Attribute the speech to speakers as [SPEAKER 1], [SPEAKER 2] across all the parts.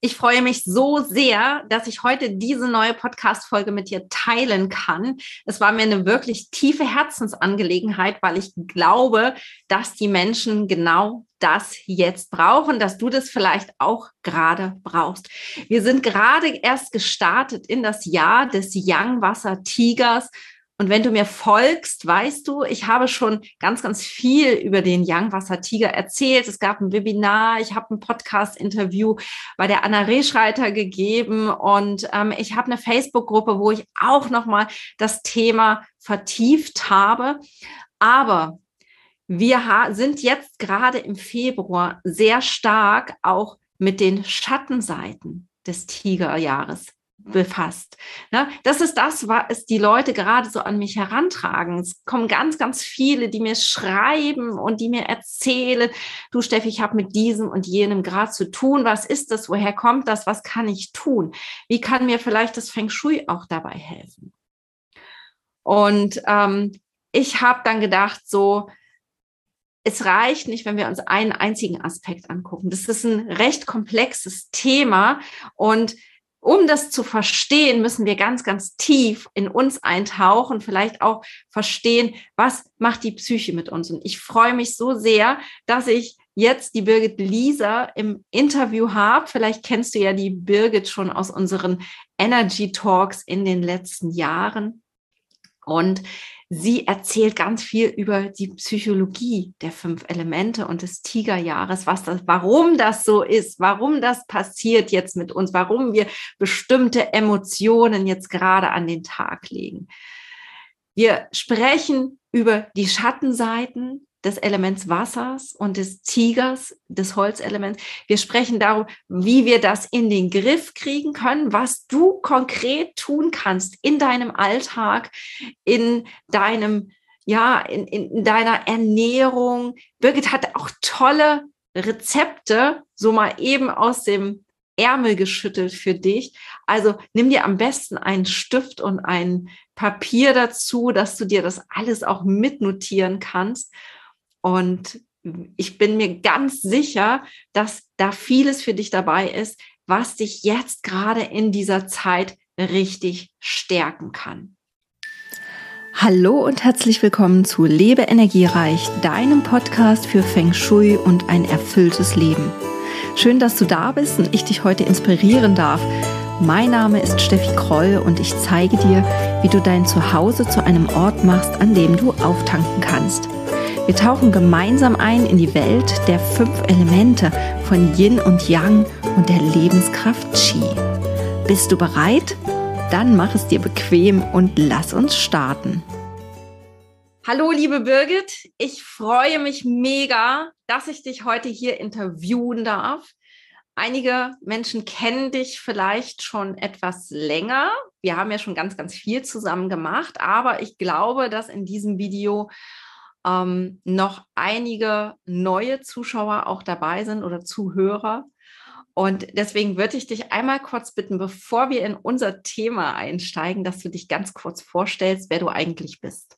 [SPEAKER 1] Ich freue mich so sehr, dass ich heute diese neue Podcast-Folge mit dir teilen kann. Es war mir eine wirklich tiefe Herzensangelegenheit, weil ich glaube, dass die Menschen genau das jetzt brauchen, dass du das vielleicht auch gerade brauchst. Wir sind gerade erst gestartet in das Jahr des Young Wasser Tigers und wenn du mir folgst, weißt du, ich habe schon ganz, ganz viel über den Youngwasser Tiger erzählt. Es gab ein Webinar, ich habe ein Podcast-Interview bei der Anna Rehschreiter gegeben und ähm, ich habe eine Facebook-Gruppe, wo ich auch nochmal das Thema vertieft habe. Aber wir sind jetzt gerade im Februar sehr stark auch mit den Schattenseiten des Tigerjahres befasst. Ne? Das ist das, was die Leute gerade so an mich herantragen. Es kommen ganz, ganz viele, die mir schreiben und die mir erzählen, du Steffi, ich habe mit diesem und jenem gerade zu tun. Was ist das? Woher kommt das? Was kann ich tun? Wie kann mir vielleicht das Feng Shui auch dabei helfen? Und ähm, ich habe dann gedacht, so, es reicht nicht, wenn wir uns einen einzigen Aspekt angucken. Das ist ein recht komplexes Thema und um das zu verstehen, müssen wir ganz, ganz tief in uns eintauchen, vielleicht auch verstehen, was macht die Psyche mit uns. Und ich freue mich so sehr, dass ich jetzt die Birgit Lisa im Interview habe. Vielleicht kennst du ja die Birgit schon aus unseren Energy Talks in den letzten Jahren. Und Sie erzählt ganz viel über die Psychologie der fünf Elemente und des Tigerjahres, was das, warum das so ist, warum das passiert jetzt mit uns, warum wir bestimmte Emotionen jetzt gerade an den Tag legen. Wir sprechen über die Schattenseiten des Elements Wassers und des Tigers, des Holzelements. Wir sprechen darum, wie wir das in den Griff kriegen können, was du konkret tun kannst in deinem Alltag, in deinem, ja, in, in deiner Ernährung. Birgit hat auch tolle Rezepte, so mal eben aus dem Ärmel geschüttelt für dich. Also nimm dir am besten einen Stift und ein Papier dazu, dass du dir das alles auch mitnotieren kannst. Und ich bin mir ganz sicher, dass da vieles für dich dabei ist, was dich jetzt gerade in dieser Zeit richtig stärken kann.
[SPEAKER 2] Hallo und herzlich willkommen zu Lebe Energiereich, deinem Podcast für Feng Shui und ein erfülltes Leben. Schön, dass du da bist und ich dich heute inspirieren darf. Mein Name ist Steffi Kroll und ich zeige dir, wie du dein Zuhause zu einem Ort machst, an dem du auftanken kannst. Wir tauchen gemeinsam ein in die Welt der fünf Elemente von Yin und Yang und der Lebenskraft Qi. Bist du bereit? Dann mach es dir bequem und lass uns starten.
[SPEAKER 1] Hallo, liebe Birgit. Ich freue mich mega, dass ich dich heute hier interviewen darf. Einige Menschen kennen dich vielleicht schon etwas länger. Wir haben ja schon ganz, ganz viel zusammen gemacht, aber ich glaube, dass in diesem Video ähm, noch einige neue Zuschauer auch dabei sind oder Zuhörer. Und deswegen würde ich dich einmal kurz bitten, bevor wir in unser Thema einsteigen, dass du dich ganz kurz vorstellst, wer du eigentlich bist.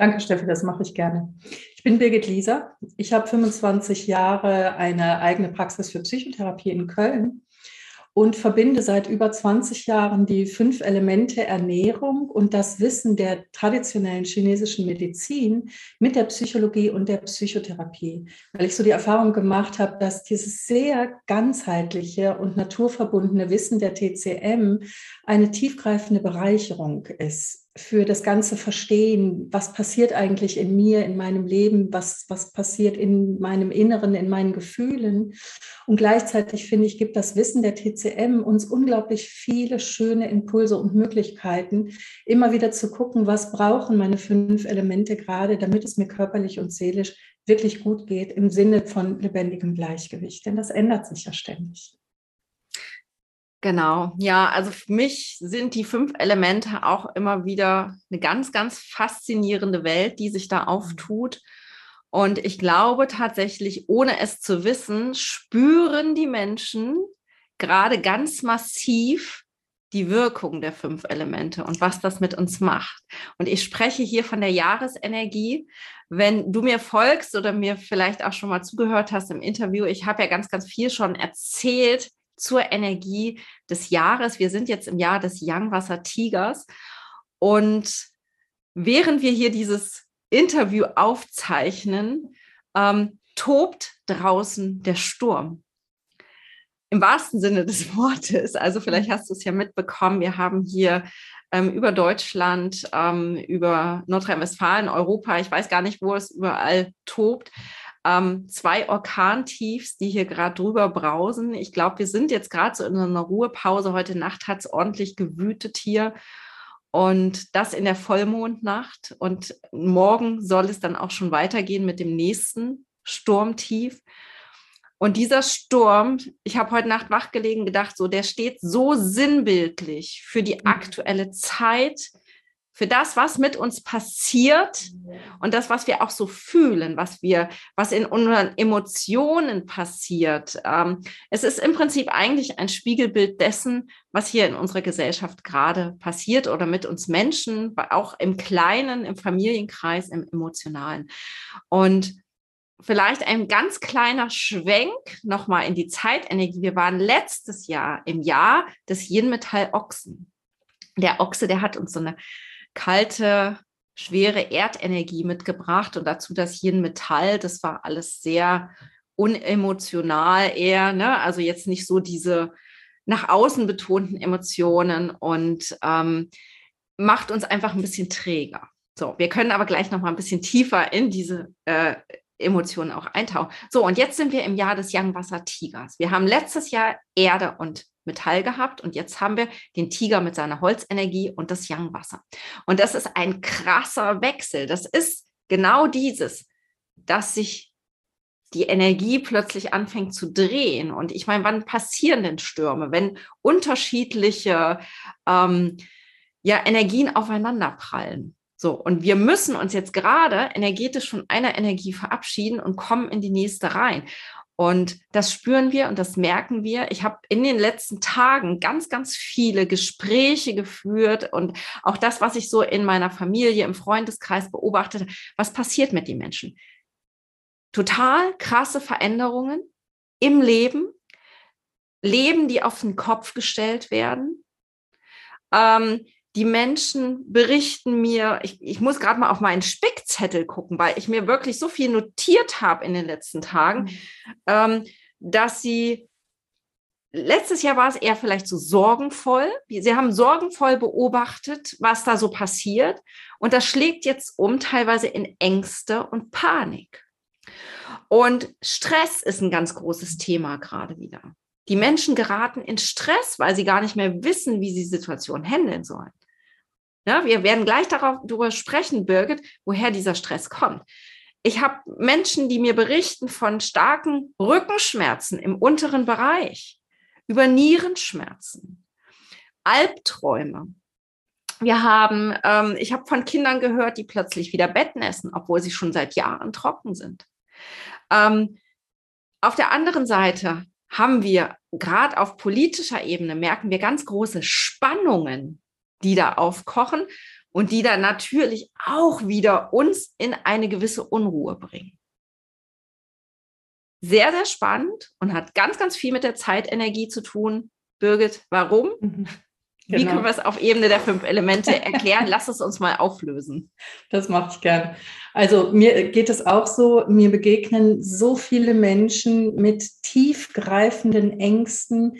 [SPEAKER 3] Danke, Steffi, das mache ich gerne. Ich bin Birgit Lieser. Ich habe 25 Jahre eine eigene Praxis für Psychotherapie in Köln und verbinde seit über 20 Jahren die fünf Elemente Ernährung und das Wissen der traditionellen chinesischen Medizin mit der Psychologie und der Psychotherapie, weil ich so die Erfahrung gemacht habe, dass dieses sehr ganzheitliche und naturverbundene Wissen der TCM eine tiefgreifende Bereicherung ist für das ganze Verstehen, was passiert eigentlich in mir, in meinem Leben, was, was passiert in meinem Inneren, in meinen Gefühlen. Und gleichzeitig finde ich, gibt das Wissen der TCM uns unglaublich viele schöne Impulse und Möglichkeiten, immer wieder zu gucken, was brauchen meine fünf Elemente gerade, damit es mir körperlich und seelisch wirklich gut geht im Sinne von lebendigem Gleichgewicht. Denn das ändert sich ja ständig.
[SPEAKER 1] Genau, ja, also für mich sind die fünf Elemente auch immer wieder eine ganz, ganz faszinierende Welt, die sich da mhm. auftut. Und ich glaube tatsächlich, ohne es zu wissen, spüren die Menschen gerade ganz massiv die Wirkung der fünf Elemente und was das mit uns macht. Und ich spreche hier von der Jahresenergie. Wenn du mir folgst oder mir vielleicht auch schon mal zugehört hast im Interview, ich habe ja ganz, ganz viel schon erzählt zur Energie des Jahres. Wir sind jetzt im Jahr des Yangwasser Tigers und während wir hier dieses Interview aufzeichnen, ähm, tobt draußen der Sturm. Im wahrsten Sinne des Wortes. Also vielleicht hast du es ja mitbekommen. Wir haben hier ähm, über Deutschland, ähm, über Nordrhein-Westfalen, Europa, ich weiß gar nicht, wo es überall tobt, ähm, zwei Orkantiefs, die hier gerade drüber brausen. Ich glaube, wir sind jetzt gerade so in einer Ruhepause. Heute Nacht hat es ordentlich gewütet hier. Und das in der Vollmondnacht. Und morgen soll es dann auch schon weitergehen mit dem nächsten Sturmtief. Und dieser Sturm, ich habe heute Nacht wachgelegen gedacht, so der steht so sinnbildlich für die mhm. aktuelle Zeit, für das, was mit uns passiert und das, was wir auch so fühlen, was wir, was in unseren Emotionen passiert. Ähm, es ist im Prinzip eigentlich ein Spiegelbild dessen, was hier in unserer Gesellschaft gerade passiert oder mit uns Menschen, auch im Kleinen, im Familienkreis, im Emotionalen. Und vielleicht ein ganz kleiner Schwenk nochmal in die Zeitenergie. Wir waren letztes Jahr im Jahr des Yin-Metall Ochsen. Der Ochse, der hat uns so eine kalte, schwere Erdenergie mitgebracht und dazu das Yin-Metall. Das war alles sehr unemotional eher, ne? also jetzt nicht so diese nach außen betonten Emotionen und ähm, macht uns einfach ein bisschen träger. So, wir können aber gleich noch mal ein bisschen tiefer in diese äh, Emotionen auch eintauchen. So, und jetzt sind wir im Jahr des Young Tigers. Wir haben letztes Jahr Erde und Metall gehabt und jetzt haben wir den Tiger mit seiner Holzenergie und das Yang-Wasser. Und das ist ein krasser Wechsel. Das ist genau dieses, dass sich die Energie plötzlich anfängt zu drehen. Und ich meine, wann passieren denn Stürme? Wenn unterschiedliche ähm, ja, Energien aufeinanderprallen. So, und wir müssen uns jetzt gerade energetisch von einer Energie verabschieden und kommen in die nächste rein. Und das spüren wir und das merken wir. Ich habe in den letzten Tagen ganz, ganz viele Gespräche geführt und auch das, was ich so in meiner Familie, im Freundeskreis beobachtete, was passiert mit den Menschen? Total krasse Veränderungen im Leben, Leben, die auf den Kopf gestellt werden. Ähm, die Menschen berichten mir, ich, ich muss gerade mal auf meinen Spickzettel gucken, weil ich mir wirklich so viel notiert habe in den letzten Tagen, mhm. ähm, dass sie letztes Jahr war es eher vielleicht so sorgenvoll. Sie haben sorgenvoll beobachtet, was da so passiert. Und das schlägt jetzt um, teilweise in Ängste und Panik. Und Stress ist ein ganz großes Thema gerade wieder. Die Menschen geraten in Stress, weil sie gar nicht mehr wissen, wie sie die Situation handeln sollen. Ja, wir werden gleich darüber sprechen, Birgit, woher dieser Stress kommt. Ich habe Menschen, die mir berichten von starken Rückenschmerzen im unteren Bereich, über Nierenschmerzen, Albträume. Wir haben, ähm, ich habe von Kindern gehört, die plötzlich wieder Betten essen, obwohl sie schon seit Jahren trocken sind. Ähm, auf der anderen Seite haben wir gerade auf politischer Ebene merken wir ganz große Spannungen die da aufkochen und die dann natürlich auch wieder uns in eine gewisse Unruhe bringen. Sehr, sehr spannend und hat ganz, ganz viel mit der Zeitenergie zu tun. Birgit, warum? Mhm. Genau. Wie können wir es auf Ebene der fünf Elemente erklären? Lass es uns mal auflösen.
[SPEAKER 3] Das mache ich gern. Also mir geht es auch so, mir begegnen so viele Menschen mit tiefgreifenden Ängsten,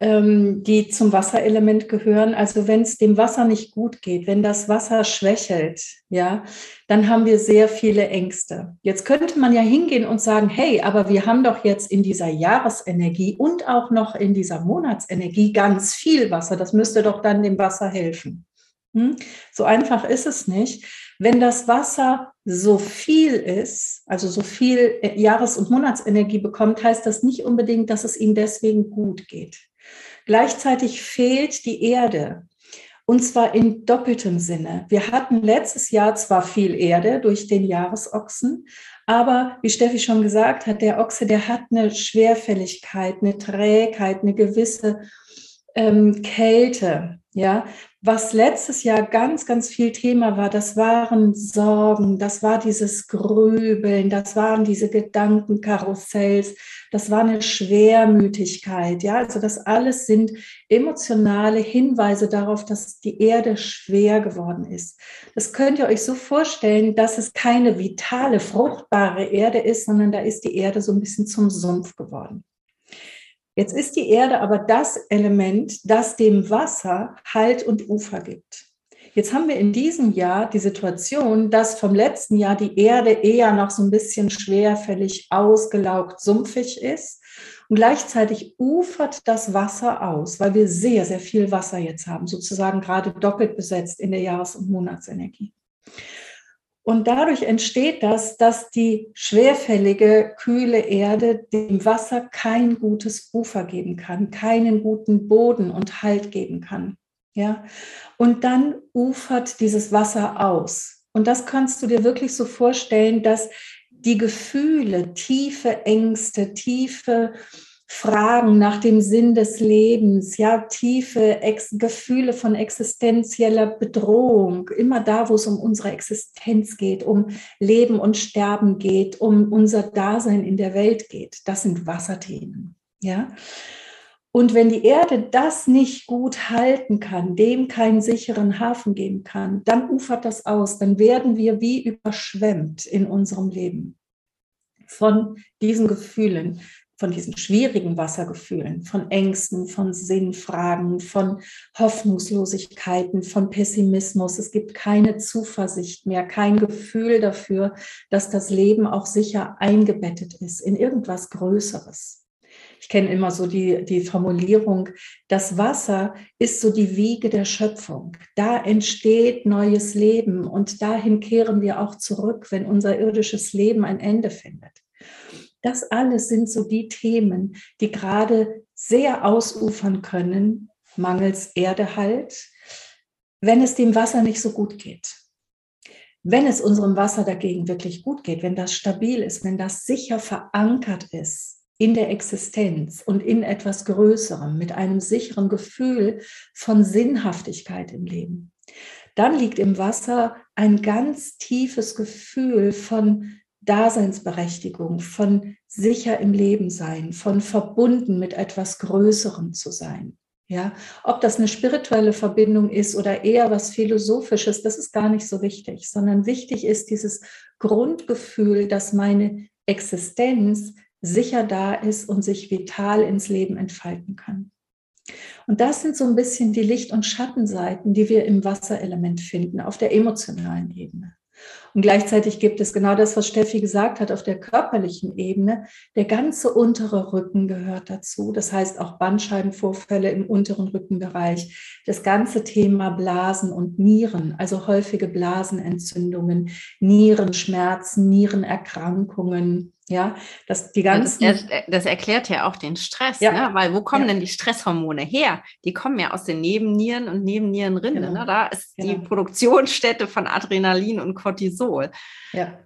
[SPEAKER 3] ähm, die zum Wasserelement gehören. Also wenn es dem Wasser nicht gut geht, wenn das Wasser schwächelt, ja, dann haben wir sehr viele Ängste. Jetzt könnte man ja hingehen und sagen, hey, aber wir haben doch jetzt in dieser Jahresenergie und auch noch in dieser Monatsenergie ganz viel Wasser. Das müsste doch dann dem Wasser helfen. Hm? So einfach ist es nicht. Wenn das Wasser so viel ist, also so viel Jahres- und Monatsenergie bekommt, heißt das nicht unbedingt, dass es ihm deswegen gut geht. Gleichzeitig fehlt die Erde. Und zwar in doppeltem Sinne. Wir hatten letztes Jahr zwar viel Erde durch den Jahresochsen, aber wie Steffi schon gesagt hat, der Ochse, der hat eine Schwerfälligkeit, eine Trägheit, eine gewisse ähm, Kälte, ja, was letztes Jahr ganz, ganz viel Thema war, das waren Sorgen, das war dieses Grübeln, das waren diese Gedankenkarussells, das war eine Schwermütigkeit. Ja, also das alles sind emotionale Hinweise darauf, dass die Erde schwer geworden ist. Das könnt ihr euch so vorstellen, dass es keine vitale, fruchtbare Erde ist, sondern da ist die Erde so ein bisschen zum Sumpf geworden. Jetzt ist die Erde aber das Element, das dem Wasser Halt und Ufer gibt. Jetzt haben wir in diesem Jahr die Situation, dass vom letzten Jahr die Erde eher noch so ein bisschen schwerfällig ausgelaugt, sumpfig ist. Und gleichzeitig ufert das Wasser aus, weil wir sehr, sehr viel Wasser jetzt haben, sozusagen gerade doppelt besetzt in der Jahres- und Monatsenergie. Und dadurch entsteht das, dass die schwerfällige, kühle Erde dem Wasser kein gutes Ufer geben kann, keinen guten Boden und Halt geben kann. Ja? Und dann ufert dieses Wasser aus. Und das kannst du dir wirklich so vorstellen, dass die Gefühle, tiefe Ängste, tiefe Fragen nach dem Sinn des Lebens, ja, tiefe Ex Gefühle von existenzieller Bedrohung, immer da, wo es um unsere Existenz geht, um Leben und Sterben geht, um unser Dasein in der Welt geht. Das sind Wasserthemen, ja. Und wenn die Erde das nicht gut halten kann, dem keinen sicheren Hafen geben kann, dann ufert das aus, dann werden wir wie überschwemmt in unserem Leben von diesen Gefühlen, von diesen schwierigen Wassergefühlen, von Ängsten, von Sinnfragen, von Hoffnungslosigkeiten, von Pessimismus. Es gibt keine Zuversicht mehr, kein Gefühl dafür, dass das Leben auch sicher eingebettet ist in irgendwas Größeres. Ich kenne immer so die, die Formulierung, das Wasser ist so die Wiege der Schöpfung. Da entsteht neues Leben und dahin kehren wir auch zurück, wenn unser irdisches Leben ein Ende findet. Das alles sind so die Themen, die gerade sehr ausufern können, mangels Erdehalt, wenn es dem Wasser nicht so gut geht. Wenn es unserem Wasser dagegen wirklich gut geht, wenn das stabil ist, wenn das sicher verankert ist in der Existenz und in etwas Größerem, mit einem sicheren Gefühl von Sinnhaftigkeit im Leben, dann liegt im Wasser ein ganz tiefes Gefühl von Daseinsberechtigung, von sicher im Leben sein, von verbunden mit etwas Größerem zu sein. Ja, ob das eine spirituelle Verbindung ist oder eher was Philosophisches, das ist gar nicht so wichtig, sondern wichtig ist dieses Grundgefühl, dass meine Existenz sicher da ist und sich vital ins Leben entfalten kann. Und das sind so ein bisschen die Licht- und Schattenseiten, die wir im Wasserelement finden, auf der emotionalen Ebene. Und gleichzeitig gibt es genau das, was Steffi gesagt hat, auf der körperlichen Ebene. Der ganze untere Rücken gehört dazu. Das heißt auch Bandscheibenvorfälle im unteren Rückenbereich. Das ganze Thema Blasen und Nieren, also häufige Blasenentzündungen, Nierenschmerzen, Nierenerkrankungen, ja, dass die ganzen.
[SPEAKER 1] Das, das, erklärt ja auch den Stress, ja. ne? weil wo kommen ja. denn die Stresshormone her? Die kommen ja aus den Nebennieren und Nebennierenrinde. Genau. Ne? Da ist genau. die Produktionsstätte von Adrenalin und Cortisol.
[SPEAKER 3] Ja.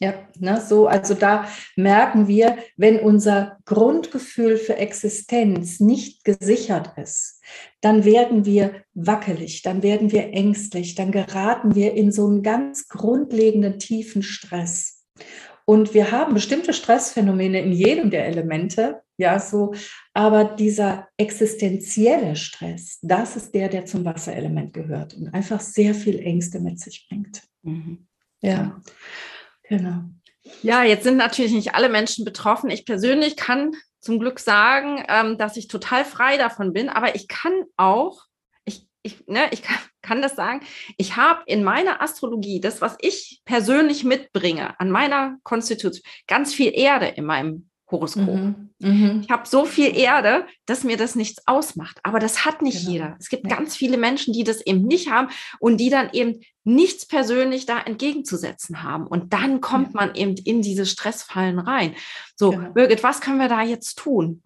[SPEAKER 3] Ja, ne, so, also da merken wir, wenn unser Grundgefühl für Existenz nicht gesichert ist, dann werden wir wackelig, dann werden wir ängstlich, dann geraten wir in so einen ganz grundlegenden tiefen Stress. Und wir haben bestimmte Stressphänomene in jedem der Elemente, ja, so, aber dieser existenzielle Stress, das ist der, der zum Wasserelement gehört und einfach sehr viel Ängste mit sich bringt. Mhm. Ja,
[SPEAKER 1] genau. Ja, jetzt sind natürlich nicht alle Menschen betroffen. Ich persönlich kann zum Glück sagen, ähm, dass ich total frei davon bin, aber ich kann auch ich, ne, ich kann, kann das sagen, ich habe in meiner Astrologie, das, was ich persönlich mitbringe, an meiner Konstitution, ganz viel Erde in meinem Horoskop. Mhm, mh. Ich habe so viel Erde, dass mir das nichts ausmacht. Aber das hat nicht genau. jeder. Es gibt ja. ganz viele Menschen, die das eben nicht haben und die dann eben nichts persönlich da entgegenzusetzen haben. Und dann kommt ja. man eben in diese Stressfallen rein. So, genau. Birgit, was können wir da jetzt tun?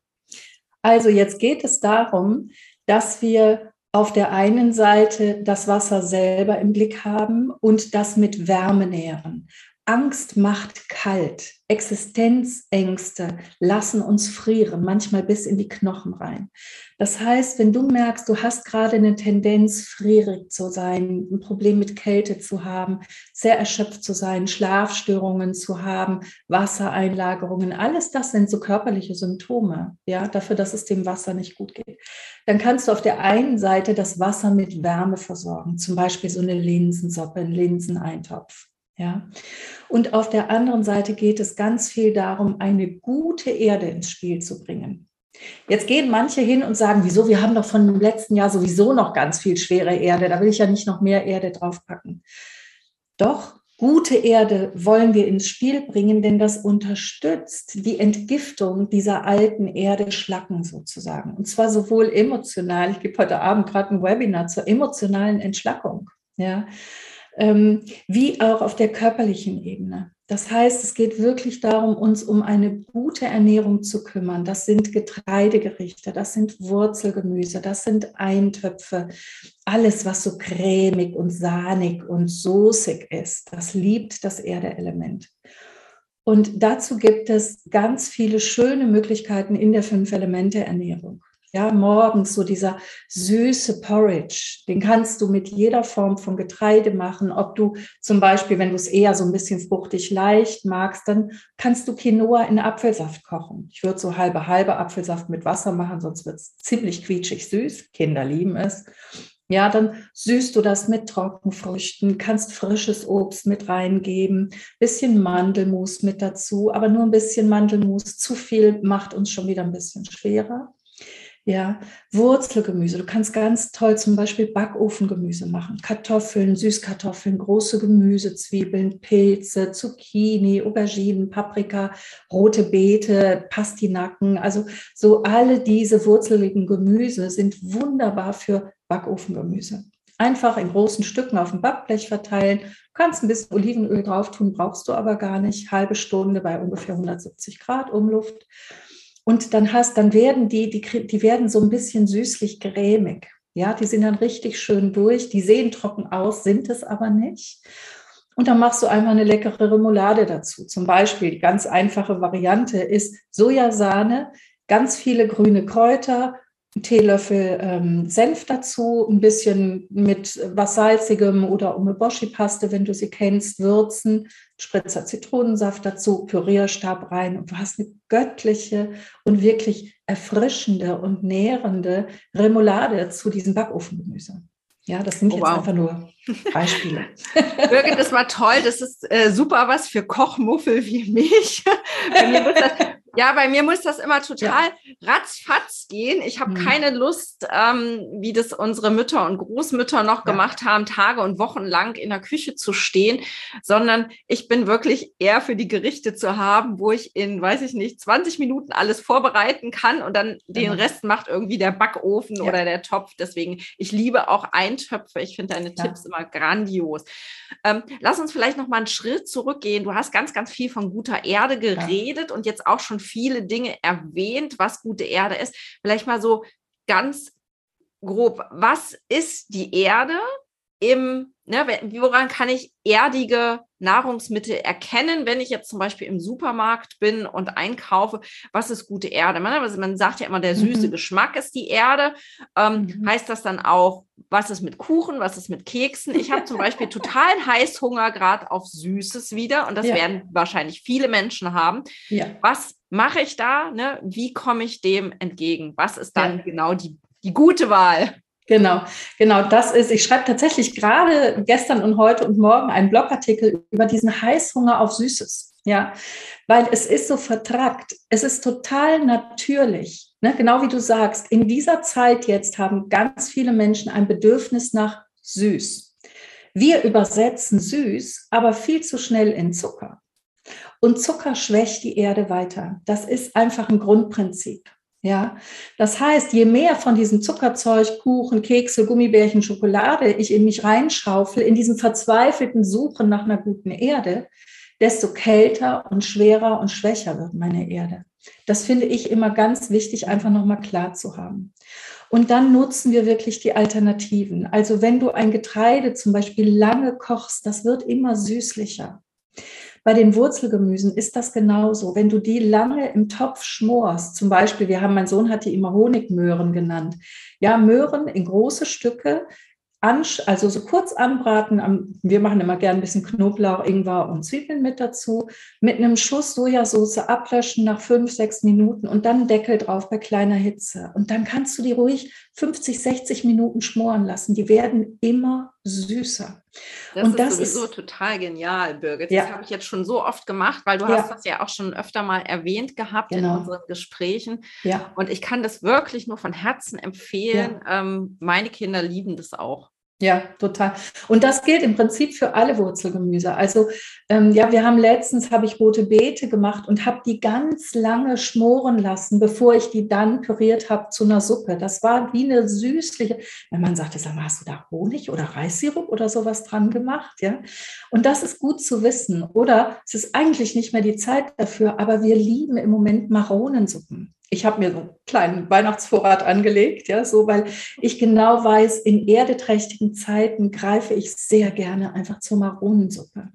[SPEAKER 3] Also jetzt geht es darum, dass wir auf der einen Seite das Wasser selber im Blick haben und das mit Wärme nähren. Angst macht kalt. Existenzängste lassen uns frieren, manchmal bis in die Knochen rein. Das heißt, wenn du merkst, du hast gerade eine Tendenz, frierig zu sein, ein Problem mit Kälte zu haben, sehr erschöpft zu sein, Schlafstörungen zu haben, Wassereinlagerungen, alles das sind so körperliche Symptome, ja, dafür, dass es dem Wasser nicht gut geht. Dann kannst du auf der einen Seite das Wasser mit Wärme versorgen, zum Beispiel so eine Linsensuppe, einen Linseneintopf. Ja. Und auf der anderen Seite geht es ganz viel darum, eine gute Erde ins Spiel zu bringen. Jetzt gehen manche hin und sagen, wieso, wir haben doch von dem letzten Jahr sowieso noch ganz viel schwere Erde, da will ich ja nicht noch mehr Erde draufpacken. Doch, gute Erde wollen wir ins Spiel bringen, denn das unterstützt die Entgiftung dieser alten Erde Schlacken sozusagen. Und zwar sowohl emotional, ich gebe heute Abend gerade ein Webinar zur emotionalen Entschlackung. Ja, ähm, wie auch auf der körperlichen Ebene. Das heißt, es geht wirklich darum, uns um eine gute Ernährung zu kümmern. Das sind Getreidegerichte, das sind Wurzelgemüse, das sind Eintöpfe. Alles, was so cremig und sahnig und soßig ist, das liebt das Erdeelement. Und dazu gibt es ganz viele schöne Möglichkeiten in der Fünf-Elemente-Ernährung. Ja, morgens so dieser süße Porridge, den kannst du mit jeder Form von Getreide machen. Ob du zum Beispiel, wenn du es eher so ein bisschen fruchtig leicht magst, dann kannst du Quinoa in Apfelsaft kochen. Ich würde so halbe halbe Apfelsaft mit Wasser machen, sonst wird es ziemlich quietschig süß. Kinder lieben es. Ja, dann süßt du das mit Trockenfrüchten, kannst frisches Obst mit reingeben, bisschen Mandelmus mit dazu, aber nur ein bisschen Mandelmus. Zu viel macht uns schon wieder ein bisschen schwerer. Ja, Wurzelgemüse. Du kannst ganz toll zum Beispiel Backofengemüse machen. Kartoffeln, Süßkartoffeln, große Gemüse, Zwiebeln, Pilze, Zucchini, Auberginen, Paprika, rote Beete, Pastinaken. Also so alle diese wurzeligen Gemüse sind wunderbar für Backofengemüse. Einfach in großen Stücken auf dem Backblech verteilen. Du kannst ein bisschen Olivenöl drauf tun, brauchst du aber gar nicht. Halbe Stunde bei ungefähr 170 Grad Umluft. Und dann hast, dann werden die, die, die werden so ein bisschen süßlich grämig. Ja, die sind dann richtig schön durch. Die sehen trocken aus, sind es aber nicht. Und dann machst du einfach eine leckere Remoulade dazu. Zum Beispiel, die ganz einfache Variante ist Sojasahne, ganz viele grüne Kräuter, Teelöffel ähm, Senf dazu, ein bisschen mit was Salzigem oder Umeboshi-Paste, wenn du sie kennst, würzen, Spritzer Zitronensaft dazu, Pürierstab rein und du hast eine göttliche und wirklich erfrischende und nährende Remoulade zu diesem Backofengemüse. Ja, das sind oh, jetzt wow. einfach nur Beispiele.
[SPEAKER 1] Birgit, das war toll. Das ist äh, super was für Kochmuffel wie mich. Bei mir wird das ja, bei mir muss das immer total ja. ratzfatz gehen. Ich habe mhm. keine Lust, ähm, wie das unsere Mütter und Großmütter noch ja. gemacht haben, Tage und Wochen lang in der Küche zu stehen, sondern ich bin wirklich eher für die Gerichte zu haben, wo ich in, weiß ich nicht, 20 Minuten alles vorbereiten kann und dann den mhm. Rest macht irgendwie der Backofen ja. oder der Topf. Deswegen, ich liebe auch Eintöpfe. Ich finde deine Tipps immer grandios. Ähm, lass uns vielleicht noch mal einen Schritt zurückgehen. Du hast ganz, ganz viel von guter Erde geredet und jetzt auch schon viele Dinge erwähnt, was gute Erde ist. Vielleicht mal so ganz grob, was ist die Erde im, ne, woran kann ich erdige Nahrungsmittel erkennen, wenn ich jetzt zum Beispiel im Supermarkt bin und einkaufe, was ist gute Erde? Man, also man sagt ja immer, der süße mhm. Geschmack ist die Erde. Ähm, mhm. Heißt das dann auch, was ist mit Kuchen, was ist mit Keksen? Ich habe zum Beispiel totalen Heißhunger gerade auf Süßes wieder und das ja. werden wahrscheinlich viele Menschen haben. Ja. Was mache ich da? Ne? Wie komme ich dem entgegen? Was ist dann ja. genau die, die gute Wahl?
[SPEAKER 3] Genau, genau, das ist, ich schreibe tatsächlich gerade gestern und heute und morgen einen Blogartikel über diesen Heißhunger auf Süßes. Ja, weil es ist so vertrackt. Es ist total natürlich. Ne? Genau wie du sagst, in dieser Zeit jetzt haben ganz viele Menschen ein Bedürfnis nach süß. Wir übersetzen süß, aber viel zu schnell in Zucker. Und Zucker schwächt die Erde weiter. Das ist einfach ein Grundprinzip. Ja, das heißt, je mehr von diesem Zuckerzeug, Kuchen, Kekse, Gummibärchen, Schokolade ich in mich reinschaufel, in diesem verzweifelten Suchen nach einer guten Erde, desto kälter und schwerer und schwächer wird meine Erde. Das finde ich immer ganz wichtig, einfach nochmal klar zu haben. Und dann nutzen wir wirklich die Alternativen. Also wenn du ein Getreide zum Beispiel lange kochst, das wird immer süßlicher. Bei den Wurzelgemüsen ist das genauso. Wenn du die lange im Topf schmorst, zum Beispiel, wir haben, mein Sohn hat die immer Honigmöhren genannt. Ja, Möhren in große Stücke also so kurz anbraten. Wir machen immer gerne ein bisschen Knoblauch, Ingwer und Zwiebeln mit dazu. Mit einem Schuss Sojasauce ablöschen nach fünf, sechs Minuten und dann Deckel drauf bei kleiner Hitze. Und dann kannst du die ruhig 50, 60 Minuten schmoren lassen. Die werden immer süßer.
[SPEAKER 1] Das und ist das sowieso ist total genial, Birgit. Das ja. habe ich jetzt schon so oft gemacht, weil du ja. hast das ja auch schon öfter mal erwähnt gehabt genau. in unseren Gesprächen. Ja. Und ich kann das wirklich nur von Herzen empfehlen. Ähm, meine Kinder lieben das auch.
[SPEAKER 3] Ja, total. Und das gilt im Prinzip für alle Wurzelgemüse. Also ähm, ja, wir haben letztens, habe ich rote Beete gemacht und habe die ganz lange schmoren lassen, bevor ich die dann püriert habe zu einer Suppe. Das war wie eine süßliche, wenn man sagte, sag mal, hast du da Honig oder Reissirup oder sowas dran gemacht? Ja. Und das ist gut zu wissen. Oder es ist eigentlich nicht mehr die Zeit dafür, aber wir lieben im Moment Maronensuppen ich habe mir so einen kleinen Weihnachtsvorrat angelegt, ja, so, weil ich genau weiß, in erdeträchtigen Zeiten greife ich sehr gerne einfach zur Maronensuppe.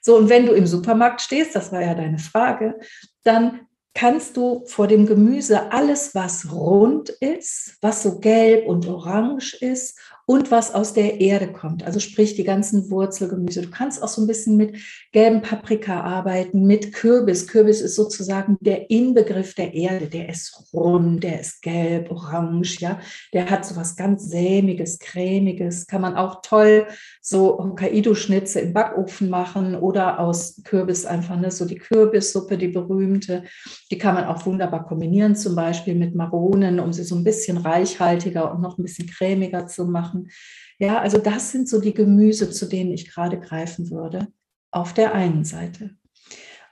[SPEAKER 3] So, und wenn du im Supermarkt stehst, das war ja deine Frage, dann kannst du vor dem Gemüse alles, was rund ist, was so gelb und orange ist und was aus der Erde kommt. Also sprich die ganzen Wurzelgemüse. Du kannst auch so ein bisschen mit gelben Paprika arbeiten, mit Kürbis. Kürbis ist sozusagen der Inbegriff der Erde. Der ist rund, der ist gelb, orange, ja. Der hat so was ganz sämiges, cremiges. Kann man auch toll so Hokkaido-Schnitze im Backofen machen oder aus Kürbis einfach, ne, so die Kürbissuppe, die berühmte. Die kann man auch wunderbar kombinieren, zum Beispiel mit Maronen, um sie so ein bisschen reichhaltiger und noch ein bisschen cremiger zu machen machen. Ja, also das sind so die Gemüse, zu denen ich gerade greifen würde. Auf der einen Seite.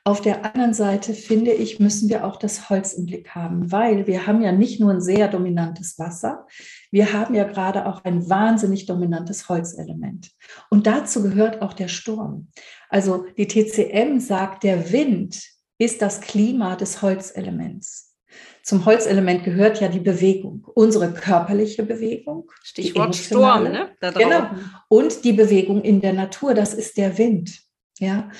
[SPEAKER 3] Auf der anderen Seite finde ich, müssen wir auch das Holz im Blick haben, weil wir haben ja nicht nur ein sehr dominantes Wasser, wir haben ja gerade auch ein wahnsinnig dominantes Holzelement. Und dazu gehört auch der Sturm. Also die TCM sagt, der Wind ist das Klima des Holzelements zum Holzelement gehört ja die Bewegung, unsere körperliche Bewegung.
[SPEAKER 1] Stichwort Sturm, ne?
[SPEAKER 3] genau. Und die Bewegung in der Natur, das ist der Wind. Ja.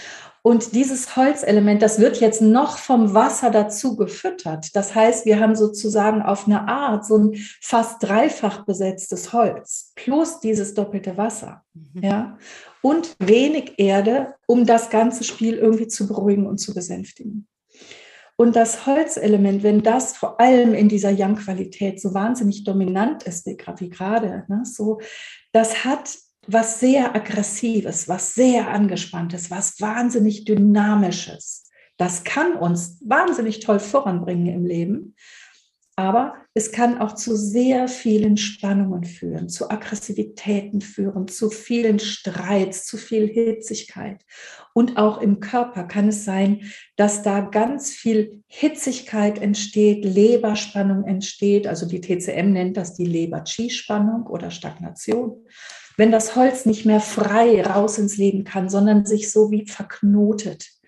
[SPEAKER 3] Und dieses Holzelement, das wird jetzt noch vom Wasser dazu gefüttert. Das heißt, wir haben sozusagen auf eine Art so ein fast dreifach besetztes Holz plus dieses doppelte Wasser. Mhm. Ja. Und wenig Erde, um das ganze Spiel irgendwie zu beruhigen und zu besänftigen. Und das Holzelement, wenn das vor allem in dieser Yang-Qualität so wahnsinnig dominant ist, wie gerade, ne, so, das hat was sehr Aggressives, was sehr Angespanntes, was wahnsinnig Dynamisches. Das kann uns wahnsinnig toll voranbringen im Leben. Aber es kann auch zu sehr vielen Spannungen führen, zu Aggressivitäten führen, zu vielen Streits, zu viel Hitzigkeit. Und auch im Körper kann es sein, dass da ganz viel Hitzigkeit entsteht, Leberspannung entsteht. Also die TCM nennt das die Leber-Chi-Spannung oder Stagnation. Wenn das Holz nicht mehr frei raus ins Leben kann, sondern sich so wie verknotet.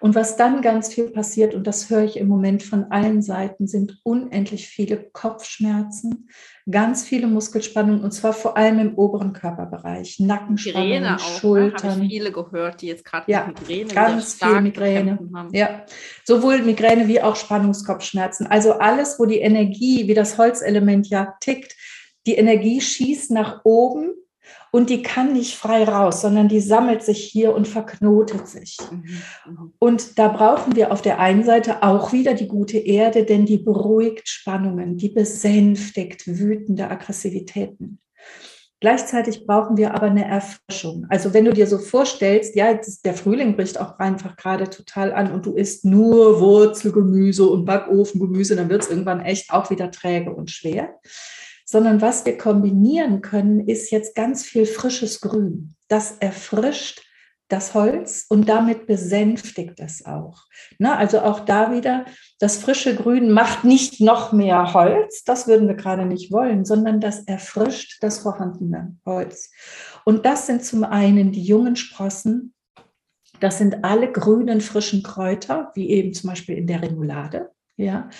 [SPEAKER 3] Und was dann ganz viel passiert, und das höre ich im Moment von allen Seiten, sind unendlich viele Kopfschmerzen, ganz viele Muskelspannungen, und zwar vor allem im oberen Körperbereich, Nackenspannungen, ne? Schultern.
[SPEAKER 1] Habe ich viele gehört, die jetzt gerade
[SPEAKER 3] ja, Migräne ganz viel Migräne haben. Ja, sowohl Migräne wie auch Spannungskopfschmerzen. Also alles, wo die Energie, wie das Holzelement ja tickt, die Energie schießt nach oben und die kann nicht frei raus, sondern die sammelt sich hier und verknotet sich. Mhm, mhm. Und da brauchen wir auf der einen Seite auch wieder die gute Erde, denn die beruhigt Spannungen, die besänftigt wütende Aggressivitäten. Gleichzeitig brauchen wir aber eine Erfrischung. Also wenn du dir so vorstellst, ja, der Frühling bricht auch einfach gerade total an und du isst nur Wurzelgemüse und Backofengemüse, dann wird es irgendwann echt auch wieder träge und schwer sondern was wir kombinieren können, ist jetzt ganz viel frisches Grün. Das erfrischt das Holz und damit besänftigt es auch. Ne? Also auch da wieder, das frische Grün macht nicht noch mehr Holz, das würden wir gerade nicht wollen, sondern das erfrischt das vorhandene Holz. Und das sind zum einen die jungen Sprossen, das sind alle grünen, frischen Kräuter, wie eben zum Beispiel in der Remoulade. Ja,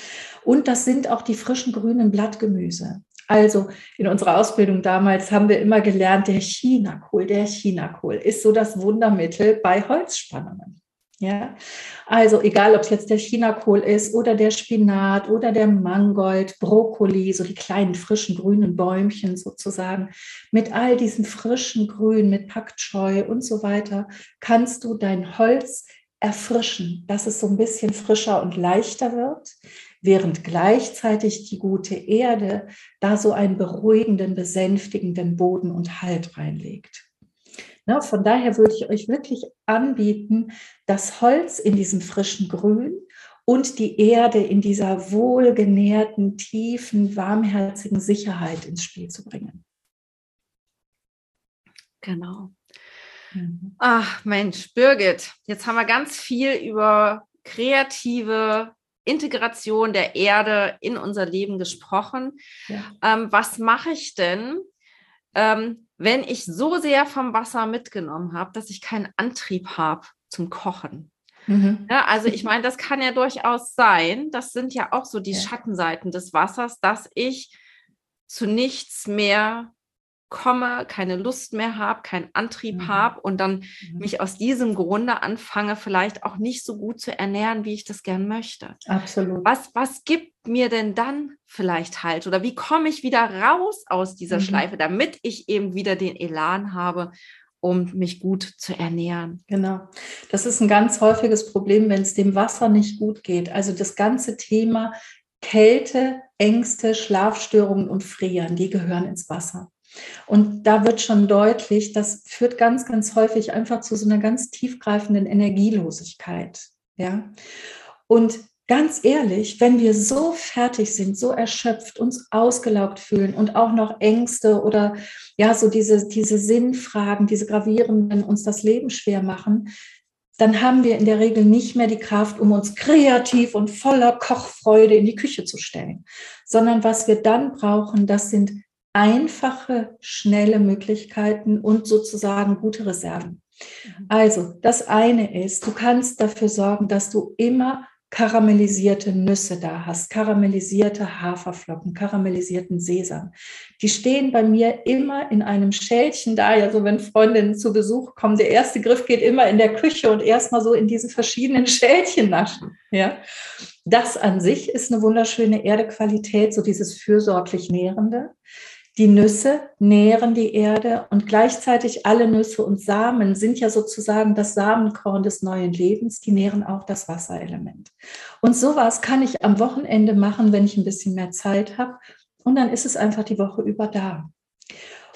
[SPEAKER 3] und das sind auch die frischen grünen Blattgemüse. Also in unserer Ausbildung damals haben wir immer gelernt, der Chinakohl, der Chinakohl ist so das Wundermittel bei Holzspannungen. Ja, also egal, ob es jetzt der Chinakohl ist oder der Spinat oder der Mangold, Brokkoli, so die kleinen frischen grünen Bäumchen sozusagen, mit all diesen frischen Grün, mit Pak Choi und so weiter, kannst du dein Holz erfrischen, dass es so ein bisschen frischer und leichter wird, während gleichzeitig die gute Erde da so einen beruhigenden, besänftigenden Boden und Halt reinlegt. Ne, von daher würde ich euch wirklich anbieten, das Holz in diesem frischen Grün und die Erde in dieser wohlgenährten, tiefen, warmherzigen Sicherheit ins Spiel zu bringen.
[SPEAKER 1] Genau. Mhm. Ach Mensch, Birgit, jetzt haben wir ganz viel über kreative Integration der Erde in unser Leben gesprochen. Ja. Ähm, was mache ich denn, ähm, wenn ich so sehr vom Wasser mitgenommen habe, dass ich keinen Antrieb habe zum Kochen. Mhm. Ja, also ich meine, das kann ja durchaus sein. Das sind ja auch so die ja. Schattenseiten des Wassers, dass ich zu nichts mehr komme, keine Lust mehr habe, keinen Antrieb mhm. habe und dann mhm. mich aus diesem Grunde anfange, vielleicht auch nicht so gut zu ernähren, wie ich das gern möchte.
[SPEAKER 3] Absolut.
[SPEAKER 1] Was, was gibt mir denn dann vielleicht halt oder wie komme ich wieder raus aus dieser mhm. Schleife, damit ich eben wieder den Elan habe, um mich gut zu ernähren.
[SPEAKER 3] Genau. Das ist ein ganz häufiges Problem, wenn es dem Wasser nicht gut geht. Also das ganze Thema Kälte, Ängste, Schlafstörungen und Frieren, die gehören ins Wasser. Und da wird schon deutlich, das führt ganz, ganz häufig einfach zu so einer ganz tiefgreifenden Energielosigkeit. Ja. Und ganz ehrlich, wenn wir so fertig sind, so erschöpft, uns ausgelaugt fühlen und auch noch Ängste oder ja, so diese, diese Sinnfragen, diese gravierenden uns das Leben schwer machen, dann haben wir in der Regel nicht mehr die Kraft, um uns kreativ und voller Kochfreude in die Küche zu stellen, sondern was wir dann brauchen, das sind einfache, schnelle Möglichkeiten und sozusagen gute Reserven. Mhm. Also, das eine ist, du kannst dafür sorgen, dass du immer karamellisierte Nüsse da hast, karamellisierte Haferflocken, karamellisierten Sesam. Die stehen bei mir immer in einem Schälchen da. Ja, so wenn Freundinnen zu Besuch kommen, der erste Griff geht immer in der Küche und erstmal so in diese verschiedenen Schälchen naschen. Ja, das an sich ist eine wunderschöne Erdequalität, so dieses fürsorglich Nährende. Die Nüsse nähren die Erde und gleichzeitig alle Nüsse und Samen sind ja sozusagen das Samenkorn des neuen Lebens. Die nähren auch das Wasserelement. Und sowas kann ich am Wochenende machen, wenn ich ein bisschen mehr Zeit habe. Und dann ist es einfach die Woche über da.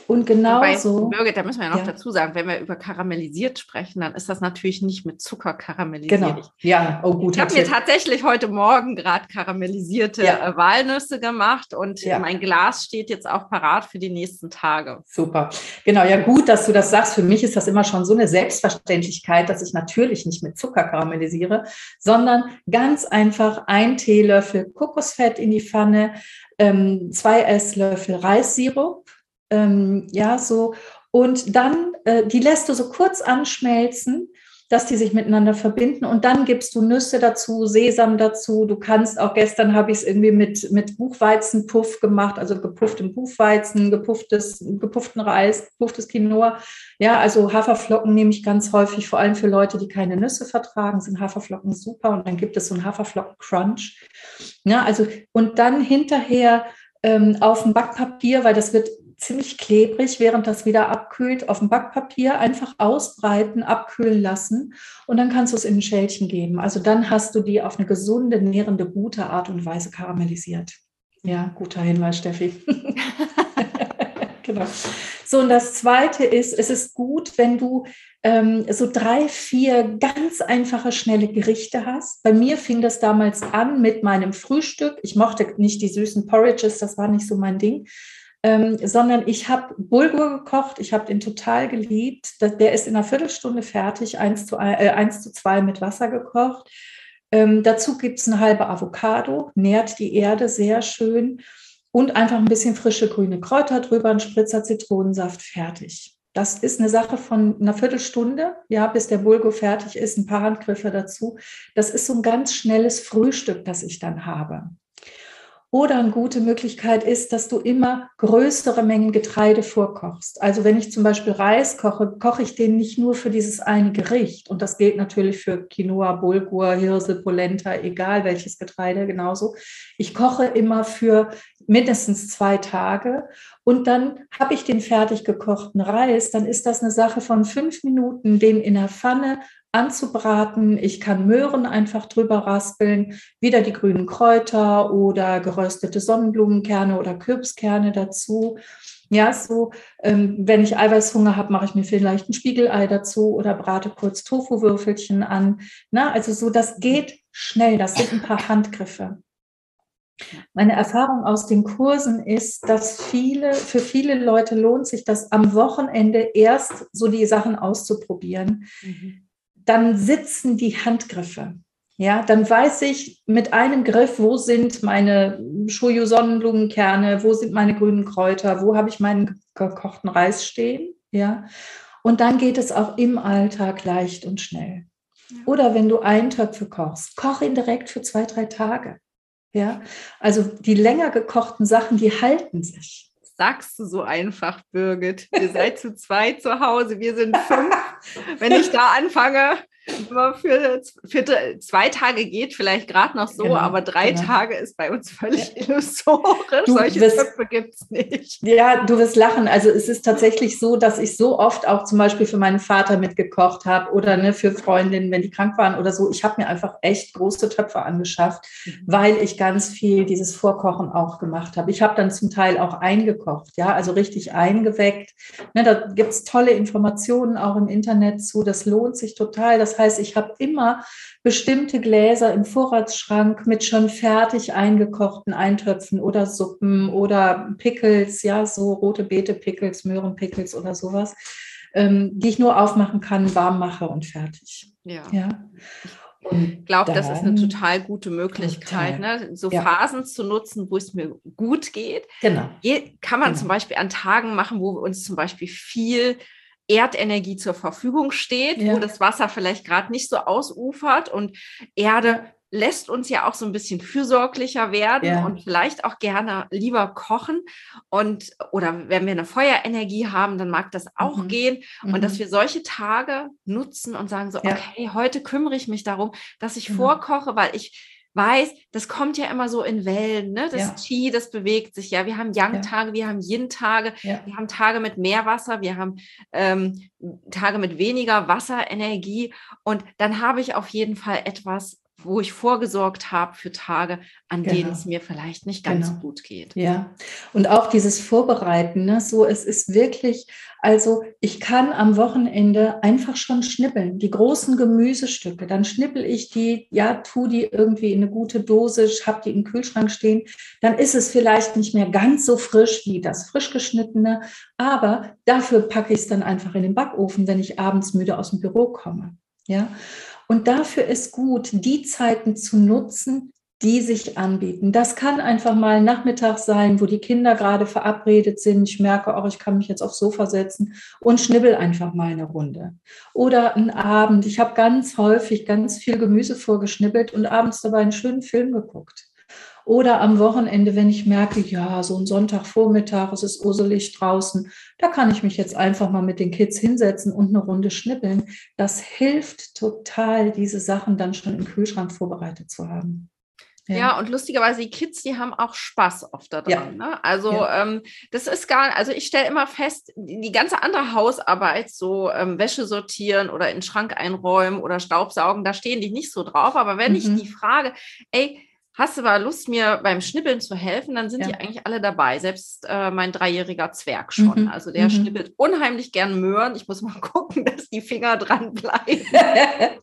[SPEAKER 3] Und genauso.
[SPEAKER 1] Birgit, da müssen wir ja noch ja. dazu sagen, wenn wir über karamellisiert sprechen, dann ist das natürlich nicht mit Zucker karamellisiert. Genau.
[SPEAKER 3] Ja, oh gut.
[SPEAKER 1] Ich habe mir tatsächlich heute Morgen gerade karamellisierte ja. Äh, Walnüsse gemacht und ja. mein Glas steht jetzt auch parat für die nächsten Tage.
[SPEAKER 3] Super. Genau, ja, gut, dass du das sagst. Für mich ist das immer schon so eine Selbstverständlichkeit, dass ich natürlich nicht mit Zucker karamellisiere, sondern ganz einfach ein Teelöffel Kokosfett in die Pfanne, ähm, zwei Esslöffel Reissirup ähm, ja, so. Und dann, äh, die lässt du so kurz anschmelzen, dass die sich miteinander verbinden. Und dann gibst du Nüsse dazu, Sesam dazu. Du kannst auch, gestern habe ich es irgendwie mit, mit Buchweizenpuff gemacht, also gepufftem Buchweizen, gepufftes, gepufften Reis, gepufftes Quinoa. Ja, also Haferflocken nehme ich ganz häufig, vor allem für Leute, die keine Nüsse vertragen, sind Haferflocken super. Und dann gibt es so einen Haferflocken-Crunch. Ja, also, und dann hinterher ähm, auf dem Backpapier, weil das wird ziemlich klebrig, während das wieder abkühlt, auf dem Backpapier einfach ausbreiten, abkühlen lassen und dann kannst du es in ein Schälchen geben. Also dann hast du die auf eine gesunde, nährende, gute Art und Weise karamellisiert. Ja, guter Hinweis, Steffi. genau. So, und das Zweite ist, es ist gut, wenn du ähm, so drei, vier ganz einfache, schnelle Gerichte hast. Bei mir fing das damals an mit meinem Frühstück. Ich mochte nicht die süßen Porridges, das war nicht so mein Ding ähm, sondern ich habe Bulgur gekocht, ich habe den total geliebt. der ist in einer Viertelstunde fertig, 1 zu, äh, 1 zu 2 mit Wasser gekocht. Ähm, dazu gibt es eine halbe Avocado, nährt die Erde sehr schön und einfach ein bisschen frische grüne Kräuter drüber, ein Spritzer Zitronensaft, fertig. Das ist eine Sache von einer Viertelstunde, ja, bis der Bulgur fertig ist, ein paar Handgriffe dazu. Das ist so ein ganz schnelles Frühstück, das ich dann habe. Oder eine gute Möglichkeit ist, dass du immer größere Mengen Getreide vorkochst. Also wenn ich zum Beispiel Reis koche, koche ich den nicht nur für dieses eine Gericht. Und das gilt natürlich für Quinoa, Bulgur, Hirse, Polenta, egal welches Getreide genauso. Ich koche immer für mindestens zwei Tage und dann habe ich den fertig gekochten Reis. Dann ist das eine Sache von fünf Minuten, den in der Pfanne anzubraten. Ich kann Möhren einfach drüber raspeln, wieder die grünen Kräuter oder geröstete Sonnenblumenkerne oder Kürbiskerne dazu. Ja, so, ähm, wenn ich Eiweißhunger habe, mache ich mir vielleicht ein Spiegelei dazu oder brate kurz Tofu-Würfelchen an. Na, also so, das geht schnell. Das sind ein paar Handgriffe. Meine Erfahrung aus den Kursen ist, dass viele, für viele Leute lohnt sich das am Wochenende erst so die Sachen auszuprobieren. Mhm dann sitzen die Handgriffe. Ja, dann weiß ich mit einem Griff, wo sind meine Shoyu Sonnenblumenkerne, wo sind meine grünen Kräuter, wo habe ich meinen gekochten Reis stehen, ja? Und dann geht es auch im Alltag leicht und schnell. Oder wenn du Eintöpfe kochst, koch ihn direkt für zwei, drei Tage. Ja, also die länger gekochten Sachen, die halten sich
[SPEAKER 1] sagst du so einfach, Birgit. Ihr seid zu zweit zu Hause, wir sind fünf. Wenn ich da anfange, aber für, für zwei Tage geht vielleicht gerade noch so, genau, aber drei genau. Tage ist bei uns völlig ja. illusorisch. Du Solche wirst, Töpfe gibt es nicht.
[SPEAKER 3] Ja, du wirst lachen. Also es ist tatsächlich so, dass ich so oft auch zum Beispiel für meinen Vater mitgekocht habe oder ne, für Freundinnen, wenn die krank waren oder so. Ich habe mir einfach echt große Töpfe angeschafft, mhm. weil ich ganz viel dieses Vorkochen auch gemacht habe. Ich habe dann zum Teil auch eingekocht, ja, also richtig eingeweckt. Ne, da gibt es tolle Informationen auch im Internet zu. Das lohnt sich total. Das heißt, ich habe immer bestimmte Gläser im Vorratsschrank mit schon fertig eingekochten Eintöpfen oder Suppen oder Pickles, ja, so rote Beete Pickles, Möhren Pickles oder sowas, ähm, die ich nur aufmachen kann, warm mache und fertig.
[SPEAKER 1] Ja. ja. Ich glaube, das ist eine total gute Möglichkeit, ne? so ja. Phasen zu nutzen, wo es mir gut geht. Genau. Kann man genau. zum Beispiel an Tagen machen, wo uns zum Beispiel viel Erdenergie zur Verfügung steht, ja. wo das Wasser vielleicht gerade nicht so ausufert und Erde lässt uns ja auch so ein bisschen fürsorglicher werden ja. und vielleicht auch gerne lieber kochen und oder wenn wir eine Feuerenergie haben, dann mag das auch mhm. gehen und mhm. dass wir solche Tage nutzen und sagen so, ja. okay, heute kümmere ich mich darum, dass ich mhm. vorkoche, weil ich weiß, das kommt ja immer so in Wellen, ne? Das ja. Qi, das bewegt sich ja. Wir haben Yang-Tage, ja. wir haben Yin-Tage, ja. wir haben Tage mit mehr Wasser, wir haben ähm, Tage mit weniger Wasserenergie. Und dann habe ich auf jeden Fall etwas, wo ich vorgesorgt habe für Tage, an genau. denen es mir vielleicht nicht ganz genau. gut geht.
[SPEAKER 3] Ja, und auch dieses Vorbereiten, ne? so es ist wirklich, also ich kann am Wochenende einfach schon schnippeln, die großen Gemüsestücke, dann schnippel ich die, ja, tu die irgendwie in eine gute Dose, hab die im Kühlschrank stehen, dann ist es vielleicht nicht mehr ganz so frisch wie das frisch geschnittene, aber dafür packe ich es dann einfach in den Backofen, wenn ich abends müde aus dem Büro komme. Ja, und dafür ist gut, die Zeiten zu nutzen, die sich anbieten. Das kann einfach mal Nachmittag sein, wo die Kinder gerade verabredet sind. Ich merke auch, ich kann mich jetzt aufs Sofa setzen und schnibbel einfach mal eine Runde. Oder ein Abend. Ich habe ganz häufig ganz viel Gemüse vorgeschnibbelt und abends dabei einen schönen Film geguckt. Oder am Wochenende, wenn ich merke, ja, so ein Sonntagvormittag, es ist urselig draußen, da kann ich mich jetzt einfach mal mit den Kids hinsetzen und eine Runde schnippeln. Das hilft total, diese Sachen dann schon im Kühlschrank vorbereitet zu haben.
[SPEAKER 1] Ja. ja. und lustigerweise, die Kids, die haben auch Spaß oft daran. Ja. Ne? Also ja. ähm, das ist gar, also ich stelle immer fest, die, die, ganze andere Hausarbeit, so ähm, Wäsche sortieren oder in den Schrank einräumen oder Staubsaugen, da stehen die nicht so drauf. Aber wenn mhm. ich die frage, ey, hast du mal Lust, mir beim Schnippeln zu helfen, dann sind ja. die eigentlich alle dabei. Selbst äh, mein dreijähriger Zwerg schon. Mhm. Also der mhm. schnippelt unheimlich gern Möhren. Ich muss mal gucken, dass die Finger dran bleiben.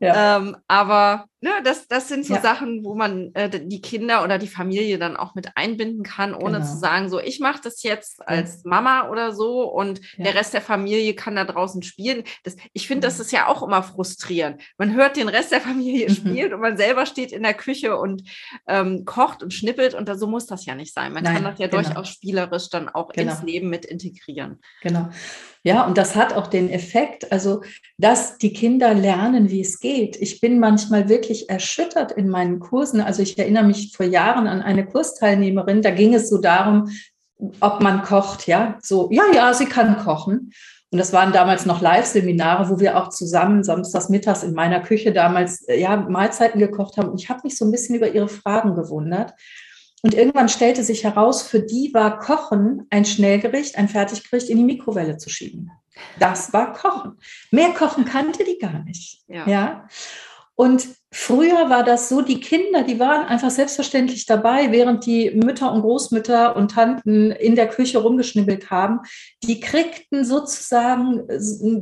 [SPEAKER 1] ja. ähm, aber Ne, das, das sind so ja. Sachen, wo man äh, die Kinder oder die Familie dann auch mit einbinden kann, ohne genau. zu sagen, so ich mache das jetzt als Mama oder so und ja. der Rest der Familie kann da draußen spielen. Das, ich finde, das mhm. ist ja auch immer frustrierend. Man hört den Rest der Familie mhm. spielen und man selber steht in der Küche und ähm, kocht und schnippelt und da, so muss das ja nicht sein. Man Nein, kann das ja genau. durchaus spielerisch dann auch genau. ins Leben mit integrieren.
[SPEAKER 3] Genau. Ja, und das hat auch den Effekt, also dass die Kinder lernen, wie es geht. Ich bin manchmal wirklich wirklich erschüttert in meinen Kursen. Also ich erinnere mich vor Jahren an eine Kursteilnehmerin, da ging es so darum, ob man kocht, ja. So, ja, ja, sie kann kochen. Und das waren damals noch Live-Seminare, wo wir auch zusammen samstags mittags in meiner Küche damals äh, ja, Mahlzeiten gekocht haben. Und ich habe mich so ein bisschen über ihre Fragen gewundert. Und irgendwann stellte sich heraus, für die war Kochen ein Schnellgericht, ein Fertiggericht in die Mikrowelle zu schieben. Das war Kochen. Mehr Kochen kannte die gar nicht. Ja. ja? Und früher war das so, die Kinder, die waren einfach selbstverständlich dabei, während die Mütter und Großmütter und Tanten in der Küche rumgeschnibbelt haben. Die kriegten sozusagen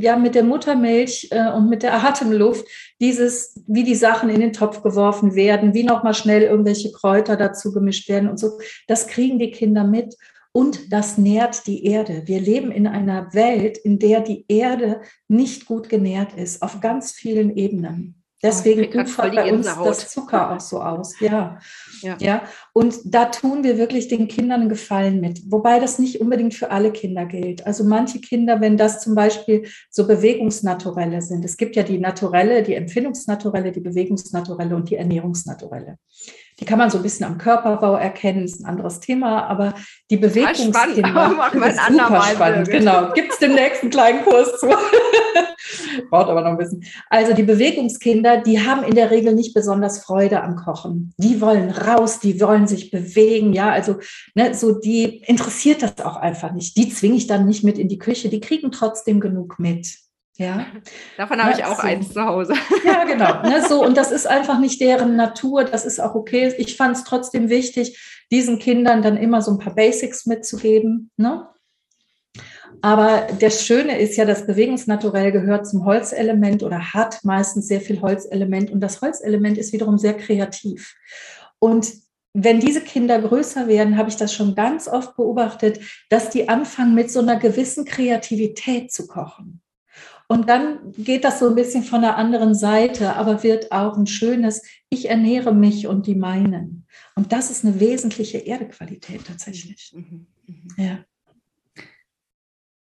[SPEAKER 3] ja mit der Muttermilch äh, und mit der Atemluft dieses, wie die Sachen in den Topf geworfen werden, wie nochmal schnell irgendwelche Kräuter dazu gemischt werden und so. Das kriegen die Kinder mit. Und das nährt die Erde. Wir leben in einer Welt, in der die Erde nicht gut genährt ist, auf ganz vielen Ebenen. Deswegen ufert bei uns das Zucker auch so aus. Ja. ja. ja. Und da tun wir wirklich den Kindern einen Gefallen mit. Wobei das nicht unbedingt für alle Kinder gilt. Also manche Kinder, wenn das zum Beispiel so Bewegungsnaturelle sind. Es gibt ja die Naturelle, die Empfindungsnaturelle, die Bewegungsnaturelle und die Ernährungsnaturelle. Die kann man so ein bisschen am Körperbau erkennen, ist ein anderes Thema, aber die
[SPEAKER 1] wir ein super spannend.
[SPEAKER 3] Genau, gibt es demnächst einen kleinen Kurs zu. Braucht aber noch ein bisschen. Also die Bewegungskinder, die haben in der Regel nicht besonders Freude am Kochen. Die wollen raus, die wollen sich bewegen, ja, also ne, so die interessiert das auch einfach nicht. Die zwinge ich dann nicht mit in die Küche, die kriegen trotzdem genug mit. Ja.
[SPEAKER 1] Davon habe ja, ich auch so. eins zu Hause.
[SPEAKER 3] Ja, genau. Ne, so, und das ist einfach nicht deren Natur, das ist auch okay. Ich fand es trotzdem wichtig, diesen Kindern dann immer so ein paar Basics mitzugeben. Ne? Aber das Schöne ist ja, das Bewegungsnaturell gehört zum Holzelement oder hat meistens sehr viel Holzelement. Und das Holzelement ist wiederum sehr kreativ. Und wenn diese Kinder größer werden, habe ich das schon ganz oft beobachtet, dass die anfangen mit so einer gewissen Kreativität zu kochen. Und dann geht das so ein bisschen von der anderen Seite, aber wird auch ein schönes, ich ernähre mich und die meinen. Und das ist eine wesentliche Erdequalität tatsächlich. Mhm, mhm. Ja.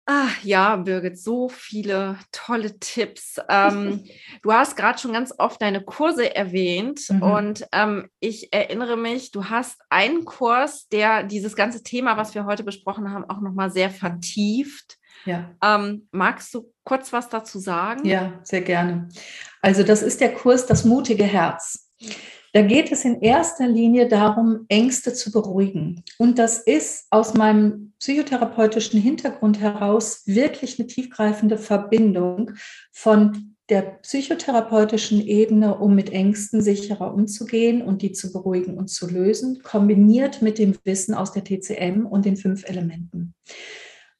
[SPEAKER 1] Ah, ja, Birgit, so viele tolle Tipps. Ähm, du hast gerade schon ganz oft deine Kurse erwähnt mhm. und ähm, ich erinnere mich, du hast einen Kurs, der dieses ganze Thema, was wir heute besprochen haben, auch nochmal sehr vertieft. Ja. Ähm, magst du kurz was dazu sagen?
[SPEAKER 3] Ja, sehr gerne. Also das ist der Kurs Das mutige Herz. Da geht es in erster Linie darum, Ängste zu beruhigen. Und das ist aus meinem psychotherapeutischen Hintergrund heraus wirklich eine tiefgreifende Verbindung von der psychotherapeutischen Ebene, um mit Ängsten sicherer umzugehen und die zu beruhigen und zu lösen, kombiniert mit dem Wissen aus der TCM und den fünf Elementen.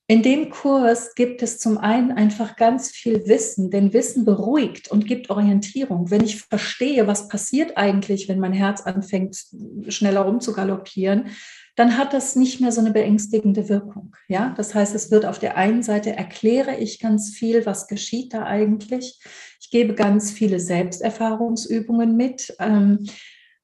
[SPEAKER 3] In dem Kurs gibt es zum einen einfach ganz viel Wissen, denn Wissen beruhigt und gibt Orientierung. Wenn ich verstehe, was passiert eigentlich, wenn mein Herz anfängt, schneller rumzugaloppieren, dann hat das nicht mehr so eine beängstigende Wirkung. Ja, das heißt, es wird auf der einen Seite erkläre ich ganz viel, was geschieht da eigentlich. Ich gebe ganz viele Selbsterfahrungsübungen mit. Ähm,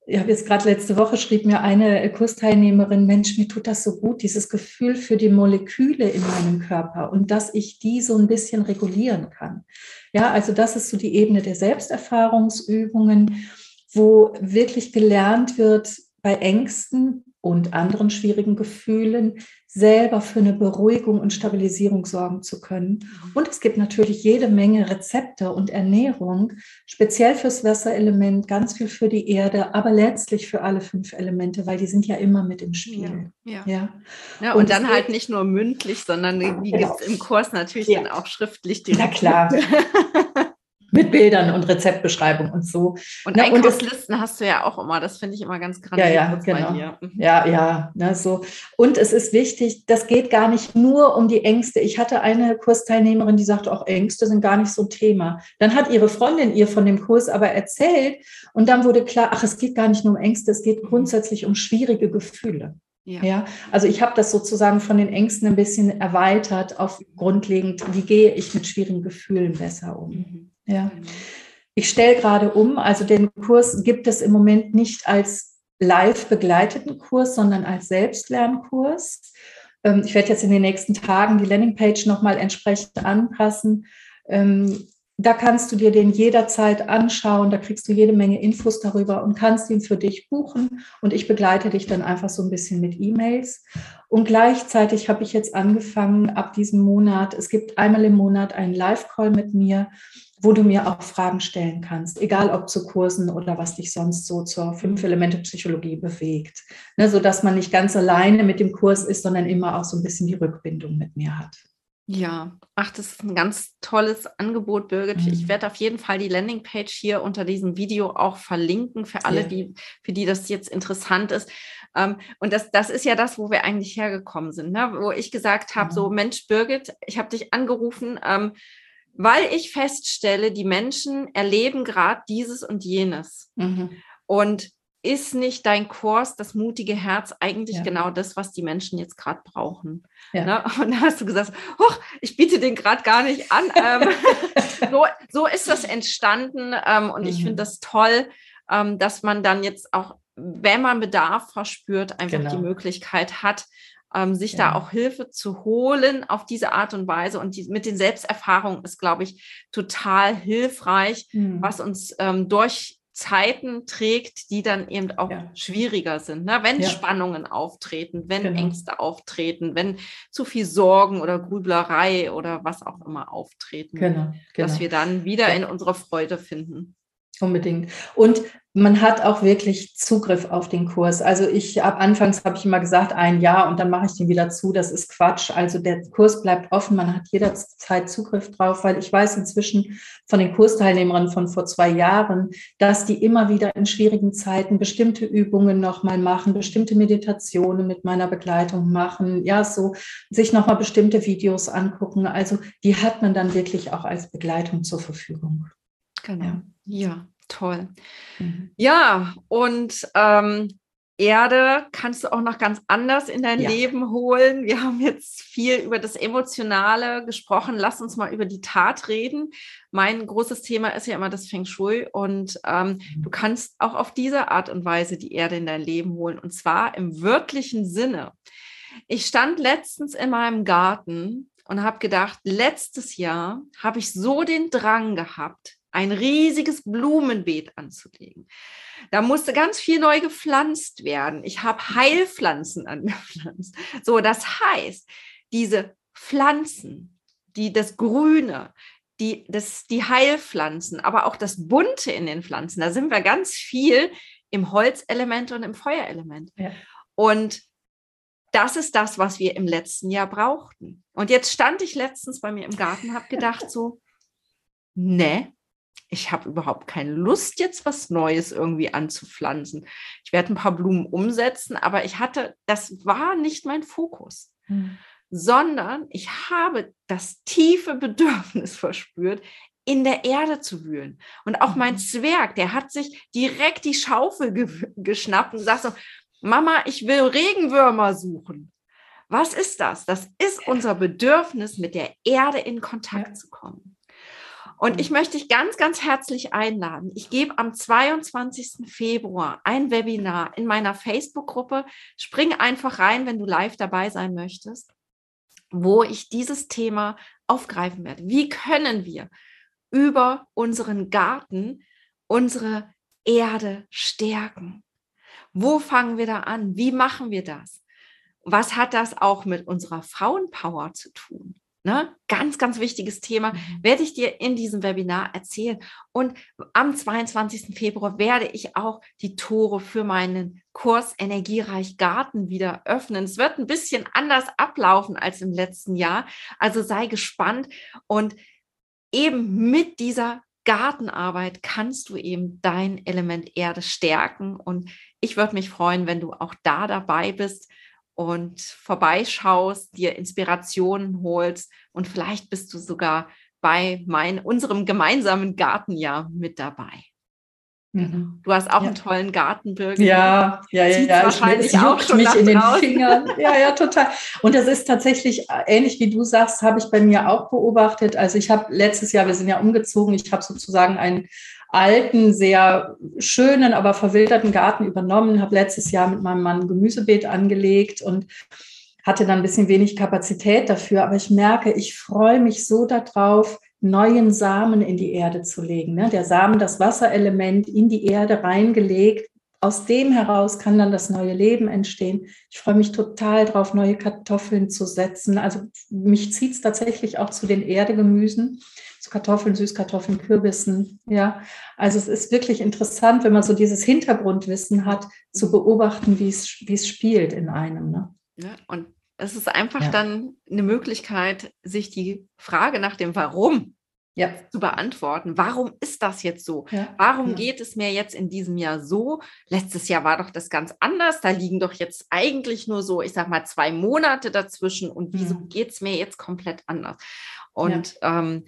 [SPEAKER 3] ich habe jetzt gerade letzte Woche schrieb mir eine Kursteilnehmerin, Mensch, mir tut das so gut, dieses Gefühl für die Moleküle in meinem Körper und dass ich die so ein bisschen regulieren kann. Ja, also das ist so die Ebene der Selbsterfahrungsübungen, wo wirklich gelernt wird, bei Ängsten und anderen schwierigen Gefühlen selber für eine Beruhigung und Stabilisierung sorgen zu können. Mhm. Und es gibt natürlich jede Menge Rezepte und Ernährung, speziell fürs Wasserelement, ganz viel für die Erde, aber letztlich für alle fünf Elemente, weil die sind ja immer mit im Spiel.
[SPEAKER 1] Ja, ja. ja. ja und, und dann halt nicht nur mündlich, sondern die genau. gibt es im Kurs natürlich dann auch schriftlich.
[SPEAKER 3] Direkt. Na klar. mit Bildern und Rezeptbeschreibung und so.
[SPEAKER 1] Und ne, Einkaufslisten hast du ja auch immer, das finde ich immer ganz grandios
[SPEAKER 3] ja, ja, genau. bei dir. Mhm. Ja, ja, ne, so. Und es ist wichtig, das geht gar nicht nur um die Ängste. Ich hatte eine Kursteilnehmerin, die sagte, auch Ängste sind gar nicht so ein Thema. Dann hat ihre Freundin ihr von dem Kurs aber erzählt und dann wurde klar, ach, es geht gar nicht nur um Ängste, es geht grundsätzlich um schwierige Gefühle. Ja. ja. also ich habe das sozusagen von den Ängsten ein bisschen erweitert auf grundlegend, wie gehe ich mit schwierigen Gefühlen besser um. Mhm. Ja. Genau. Ich stelle gerade um, also den Kurs gibt es im Moment nicht als live begleiteten Kurs, sondern als Selbstlernkurs. Ähm, ich werde jetzt in den nächsten Tagen die Landingpage nochmal entsprechend anpassen. Ähm, da kannst du dir den jederzeit anschauen, da kriegst du jede Menge Infos darüber und kannst ihn für dich buchen. Und ich begleite dich dann einfach so ein bisschen mit E-Mails. Und gleichzeitig habe ich jetzt angefangen, ab diesem Monat, es gibt einmal im Monat einen Live-Call mit mir, wo du mir auch Fragen stellen kannst, egal ob zu Kursen oder was dich sonst so zur Fünf-Elemente-Psychologie bewegt. Ne, sodass man nicht ganz alleine mit dem Kurs ist, sondern immer auch so ein bisschen die Rückbindung mit mir hat.
[SPEAKER 1] Ja, ach, das ist ein ganz tolles Angebot, Birgit. Mhm. Ich werde auf jeden Fall die Landingpage hier unter diesem Video auch verlinken für alle, ja. die, für die das jetzt interessant ist. Ähm, und das, das ist ja das, wo wir eigentlich hergekommen sind, ne? wo ich gesagt habe, mhm. so Mensch, Birgit, ich habe dich angerufen, ähm, weil ich feststelle, die Menschen erleben gerade dieses und jenes. Mhm. Und ist nicht dein Kurs, das mutige Herz, eigentlich ja. genau das, was die Menschen jetzt gerade brauchen? Ja. Ne? Und da hast du gesagt, ich biete den gerade gar nicht an. Ähm, so, so, ist das entstanden ähm, und mhm. ich finde das toll, ähm, dass man dann jetzt auch, wenn man Bedarf verspürt, einfach genau. die Möglichkeit hat, ähm, sich ja. da auch Hilfe zu holen auf diese Art und Weise. Und die, mit den Selbsterfahrungen ist, glaube ich, total hilfreich, mhm. was uns ähm, durch Zeiten trägt, die dann eben auch ja. schwieriger sind. Ne? Wenn ja. Spannungen auftreten, wenn genau. Ängste auftreten, wenn zu viel Sorgen oder Grüblerei oder was auch immer auftreten, genau. Genau. dass wir dann wieder in unsere Freude finden.
[SPEAKER 3] Unbedingt. Und man hat auch wirklich Zugriff auf den Kurs. Also ich ab anfangs habe ich immer gesagt, ein Jahr und dann mache ich den wieder zu. Das ist Quatsch. Also der Kurs bleibt offen. Man hat jederzeit Zugriff drauf, weil ich weiß inzwischen von den Kursteilnehmern von vor zwei Jahren, dass die immer wieder in schwierigen Zeiten bestimmte Übungen nochmal machen, bestimmte Meditationen mit meiner Begleitung machen. Ja, so sich nochmal bestimmte Videos angucken. Also die hat man dann wirklich auch als Begleitung zur Verfügung.
[SPEAKER 1] Genau. ja. ja. Toll. Mhm. Ja, und ähm, Erde kannst du auch noch ganz anders in dein ja. Leben holen. Wir haben jetzt viel über das Emotionale gesprochen. Lass uns mal über die Tat reden. Mein großes Thema ist ja immer das Feng Shui und ähm, mhm. du kannst auch auf diese Art und Weise die Erde in dein Leben holen und zwar im wörtlichen Sinne. Ich stand letztens in meinem Garten und habe gedacht, letztes Jahr habe ich so den Drang gehabt, ein riesiges Blumenbeet anzulegen. Da musste ganz viel neu gepflanzt werden. Ich habe Heilpflanzen angepflanzt. So, das heißt, diese Pflanzen, die das Grüne, die, das, die Heilpflanzen, aber auch das Bunte in den Pflanzen, da sind wir ganz viel im Holzelement und im Feuerelement. Ja. Und das ist das, was wir im letzten Jahr brauchten. Und jetzt stand ich letztens bei mir im Garten, habe gedacht so, ne, ich habe überhaupt keine Lust, jetzt was Neues irgendwie anzupflanzen. Ich werde ein paar Blumen umsetzen, aber ich hatte, das war nicht mein Fokus, hm. sondern ich habe das tiefe Bedürfnis verspürt, in der Erde zu wühlen. Und auch mein mhm. Zwerg, der hat sich direkt die Schaufel ge geschnappt und sagt so, Mama, ich will Regenwürmer suchen. Was ist das? Das ist unser Bedürfnis, mit der Erde in Kontakt ja. zu kommen. Und ich möchte dich ganz, ganz herzlich einladen. Ich gebe am 22. Februar ein Webinar in meiner Facebook-Gruppe. Spring einfach rein, wenn du live dabei sein möchtest, wo ich dieses Thema aufgreifen werde. Wie können wir über unseren Garten unsere Erde stärken? Wo fangen wir da an? Wie machen wir das? Was hat das auch mit unserer Frauenpower zu tun? Ne? Ganz, ganz wichtiges Thema, mhm. werde ich dir in diesem Webinar erzählen. Und am 22. Februar werde ich auch die Tore für meinen Kurs Energiereich Garten wieder öffnen. Es wird ein bisschen anders ablaufen als im letzten Jahr. Also sei gespannt. Und eben mit dieser Gartenarbeit kannst du eben dein Element Erde stärken. Und ich würde mich freuen, wenn du auch da dabei bist und vorbeischaust, dir Inspirationen holst und vielleicht bist du sogar bei mein, unserem gemeinsamen Gartenjahr mit dabei. Mhm. Du hast auch ja. einen tollen Garten, Birgit.
[SPEAKER 3] Ja, ja, ja, ja. Wahrscheinlich ich, auch schon mich in den draußen. Fingern. Ja, ja, total. Und das ist tatsächlich äh, ähnlich wie du sagst, habe ich bei mir auch beobachtet. Also ich habe letztes Jahr, wir sind ja umgezogen, ich habe sozusagen ein, alten, sehr schönen, aber verwilderten Garten übernommen, habe letztes Jahr mit meinem Mann ein Gemüsebeet angelegt und hatte dann ein bisschen wenig Kapazität dafür. Aber ich merke, ich freue mich so darauf, neuen Samen in die Erde zu legen. Ne? Der Samen, das Wasserelement in die Erde reingelegt. Aus dem heraus kann dann das neue Leben entstehen. Ich freue mich total drauf, neue Kartoffeln zu setzen. Also mich zieht es tatsächlich auch zu den Erdegemüsen, Kartoffeln, Süßkartoffeln, Kürbissen. Ja, also es ist wirklich interessant, wenn man so dieses Hintergrundwissen hat, zu beobachten, wie es, wie es spielt in einem. Ne?
[SPEAKER 1] Ja, und es ist einfach ja. dann eine Möglichkeit, sich die Frage nach dem Warum ja. zu beantworten. Warum ist das jetzt so? Ja. Warum ja. geht es mir jetzt in diesem Jahr so? Letztes Jahr war doch das ganz anders. Da liegen doch jetzt eigentlich nur so, ich sag mal, zwei Monate dazwischen. Und wieso mhm. geht es mir jetzt komplett anders? Und ähm,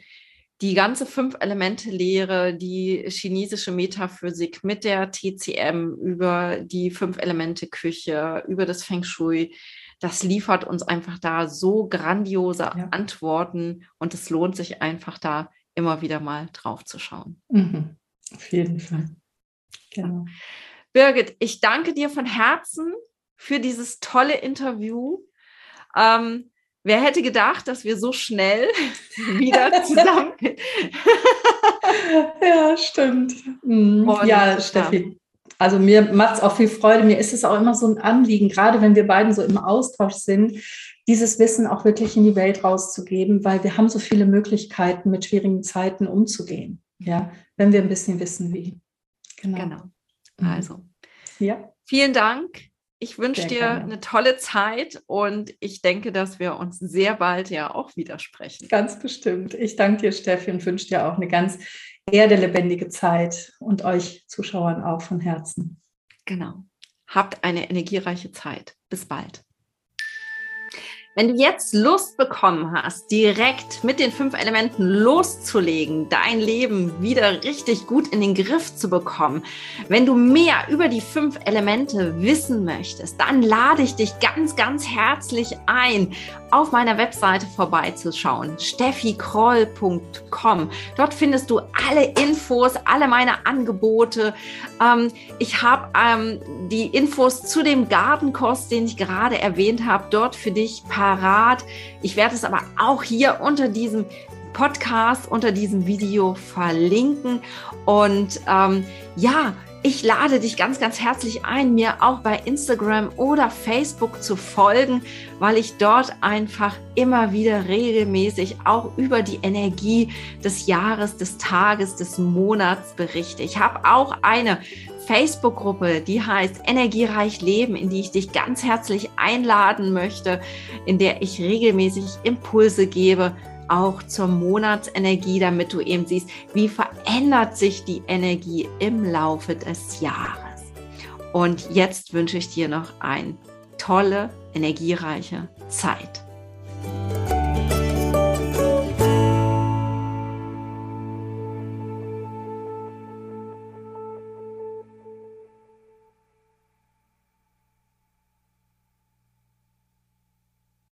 [SPEAKER 1] die ganze Fünf-Elemente-Lehre, die chinesische Metaphysik mit der TCM über die Fünf-Elemente-Küche, über das Feng Shui, das liefert uns einfach da so grandiose ja. Antworten und es lohnt sich einfach da immer wieder mal drauf zu schauen.
[SPEAKER 3] Mhm. Auf jeden Fall. Genau.
[SPEAKER 1] Birgit, ich danke dir von Herzen für dieses tolle Interview. Ähm, wer hätte gedacht, dass wir so schnell wieder zusammen.
[SPEAKER 3] ja, stimmt. Mhm. ja, Steffi. Also mir macht es auch viel Freude. Mir ist es auch immer so ein Anliegen, gerade wenn wir beiden so im Austausch sind, dieses Wissen auch wirklich in die Welt rauszugeben, weil wir haben so viele Möglichkeiten, mit schwierigen Zeiten umzugehen. Ja, wenn wir ein bisschen wissen, wie.
[SPEAKER 1] Genau. genau. Mhm. Also, ja. vielen Dank. Ich wünsche dir eine tolle Zeit und ich denke, dass wir uns sehr bald ja auch widersprechen.
[SPEAKER 3] Ganz bestimmt. Ich danke dir, Steffi, und wünsche dir auch eine ganz erdelebendige Zeit und euch Zuschauern auch von Herzen.
[SPEAKER 1] Genau. Habt eine energiereiche Zeit. Bis bald. Wenn du jetzt Lust bekommen hast, direkt mit den fünf Elementen loszulegen, dein Leben wieder richtig gut in den Griff zu bekommen, wenn du mehr über die fünf Elemente wissen möchtest, dann lade ich dich ganz, ganz herzlich ein, auf meiner Webseite vorbeizuschauen, steffikroll.com. Dort findest du alle Infos, alle meine Angebote. Ähm, ich habe ähm, die Infos zu dem Gartenkurs, den ich gerade erwähnt habe, dort für dich parat. Ich werde es aber auch hier unter diesem Podcast, unter diesem Video verlinken. Und ähm, ja, ich lade dich ganz, ganz herzlich ein, mir auch bei Instagram oder Facebook zu folgen, weil ich dort einfach immer wieder regelmäßig auch über die Energie des Jahres, des Tages, des Monats berichte. Ich habe auch eine Facebook-Gruppe, die heißt Energiereich Leben, in die ich dich ganz herzlich einladen möchte, in der ich regelmäßig Impulse gebe auch zur Monatsenergie, damit du eben siehst, wie verändert sich die Energie im Laufe des Jahres. Und jetzt wünsche ich dir noch eine tolle, energiereiche Zeit.